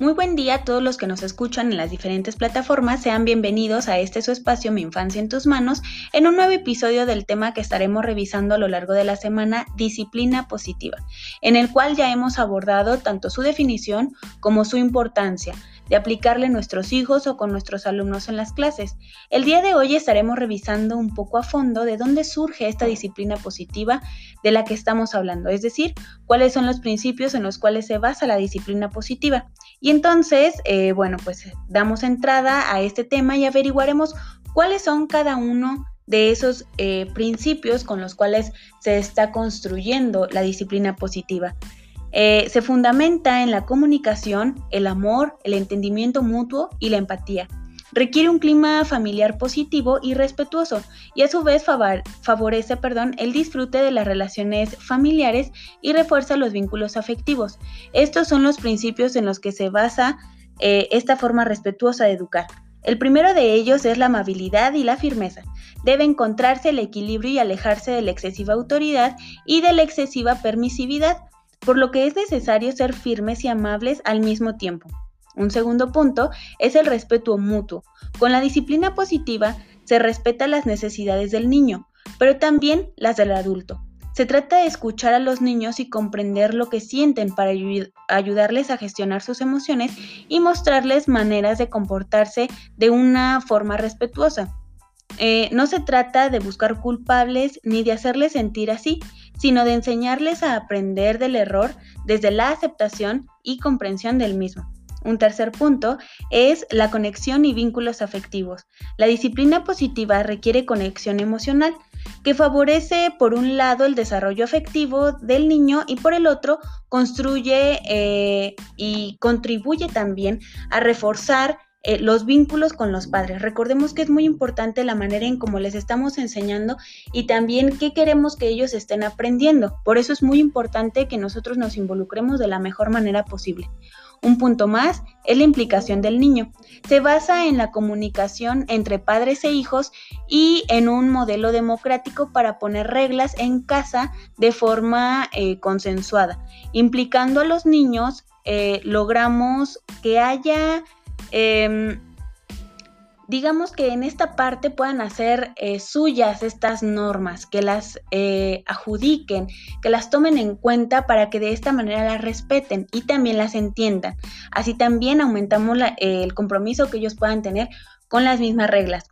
Muy buen día a todos los que nos escuchan en las diferentes plataformas. Sean bienvenidos a este su espacio Mi Infancia en tus manos en un nuevo episodio del tema que estaremos revisando a lo largo de la semana, disciplina positiva, en el cual ya hemos abordado tanto su definición como su importancia de aplicarle a nuestros hijos o con nuestros alumnos en las clases. El día de hoy estaremos revisando un poco a fondo de dónde surge esta disciplina positiva de la que estamos hablando, es decir, cuáles son los principios en los cuales se basa la disciplina positiva. Y entonces, eh, bueno, pues damos entrada a este tema y averiguaremos cuáles son cada uno de esos eh, principios con los cuales se está construyendo la disciplina positiva. Eh, se fundamenta en la comunicación, el amor, el entendimiento mutuo y la empatía. Requiere un clima familiar positivo y respetuoso y a su vez favorece perdón, el disfrute de las relaciones familiares y refuerza los vínculos afectivos. Estos son los principios en los que se basa eh, esta forma respetuosa de educar. El primero de ellos es la amabilidad y la firmeza. Debe encontrarse el equilibrio y alejarse de la excesiva autoridad y de la excesiva permisividad por lo que es necesario ser firmes y amables al mismo tiempo. Un segundo punto es el respeto mutuo. Con la disciplina positiva se respeta las necesidades del niño, pero también las del adulto. Se trata de escuchar a los niños y comprender lo que sienten para ayudarles a gestionar sus emociones y mostrarles maneras de comportarse de una forma respetuosa. Eh, no se trata de buscar culpables ni de hacerles sentir así, sino de enseñarles a aprender del error desde la aceptación y comprensión del mismo. Un tercer punto es la conexión y vínculos afectivos. La disciplina positiva requiere conexión emocional, que favorece por un lado el desarrollo afectivo del niño y por el otro construye eh, y contribuye también a reforzar eh, los vínculos con los padres. Recordemos que es muy importante la manera en cómo les estamos enseñando y también qué queremos que ellos estén aprendiendo. Por eso es muy importante que nosotros nos involucremos de la mejor manera posible. Un punto más es la implicación del niño. Se basa en la comunicación entre padres e hijos y en un modelo democrático para poner reglas en casa de forma eh, consensuada. Implicando a los niños, eh, logramos que haya Em, digamos que en esta parte puedan hacer eh, suyas estas normas, que las eh, adjudiquen, que las tomen en cuenta para que de esta manera las respeten y también las entiendan. Así también aumentamos el compromiso que ellos puedan tener con las mismas reglas.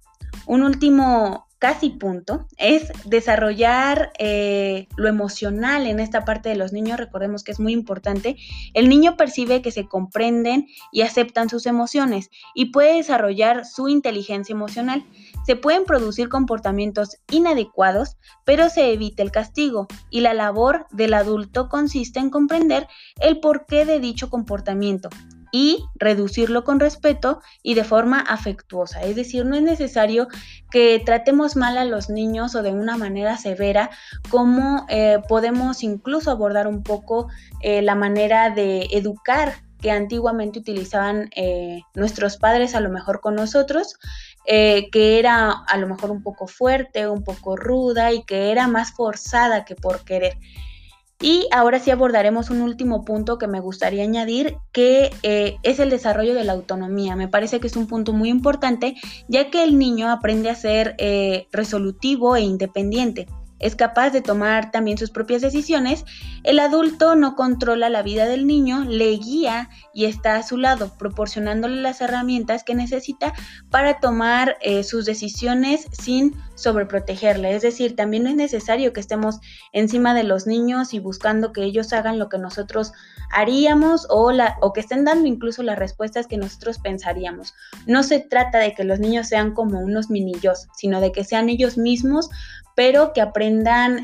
Un último casi punto es desarrollar eh, lo emocional en esta parte de los niños. Recordemos que es muy importante. El niño percibe que se comprenden y aceptan sus emociones y puede desarrollar su inteligencia emocional. Se pueden producir comportamientos inadecuados, pero se evita el castigo y la labor del adulto consiste en comprender el porqué de dicho comportamiento y reducirlo con respeto y de forma afectuosa. Es decir, no es necesario que tratemos mal a los niños o de una manera severa, como eh, podemos incluso abordar un poco eh, la manera de educar que antiguamente utilizaban eh, nuestros padres a lo mejor con nosotros, que era a lo mejor un poco fuerte, un poco ruda y que era más forzada que por querer. Y ahora sí abordaremos un último punto que me gustaría añadir, que eh, es el desarrollo de la autonomía. Me parece que es un punto muy importante, ya que el niño aprende a ser eh, resolutivo e independiente es capaz de tomar también sus propias decisiones, el adulto no controla la vida del niño, le guía y está a su lado, proporcionándole las herramientas que necesita para tomar eh, sus decisiones sin sobreprotegerle. Es decir, también no es necesario que estemos encima de los niños y buscando que ellos hagan lo que nosotros haríamos o, que estén dando incluso las respuestas que nosotros pensaríamos. No se trata de que los niños sean como unos minillos, sino de que sean ellos mismos pero que aprendan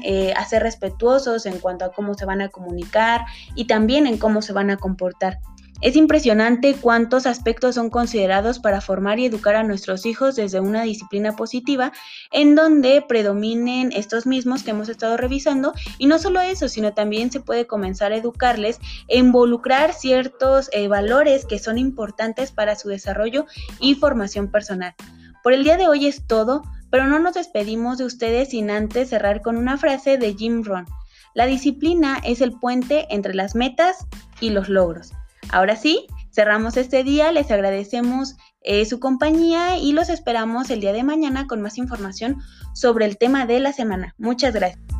eh, a ser respetuosos en cuanto a cómo se van a comunicar y también en cómo se van a comportar. Es impresionante cuántos aspectos son considerados para formar y educar a nuestros hijos desde una disciplina positiva en donde predominen estos mismos que hemos estado revisando y no solo eso, sino también se puede comenzar a educarles e involucrar ciertos eh, valores que son importantes para su desarrollo y formación personal. Por el día de hoy es todo. Pero no nos despedimos de ustedes sin antes cerrar con una frase de Jim Rohn. La disciplina es el puente entre las metas y los logros. Ahora sí, Cerramos este día, les agradecemos eh, su compañía y los esperamos el día de mañana con más información sobre el tema de la semana. Muchas gracias.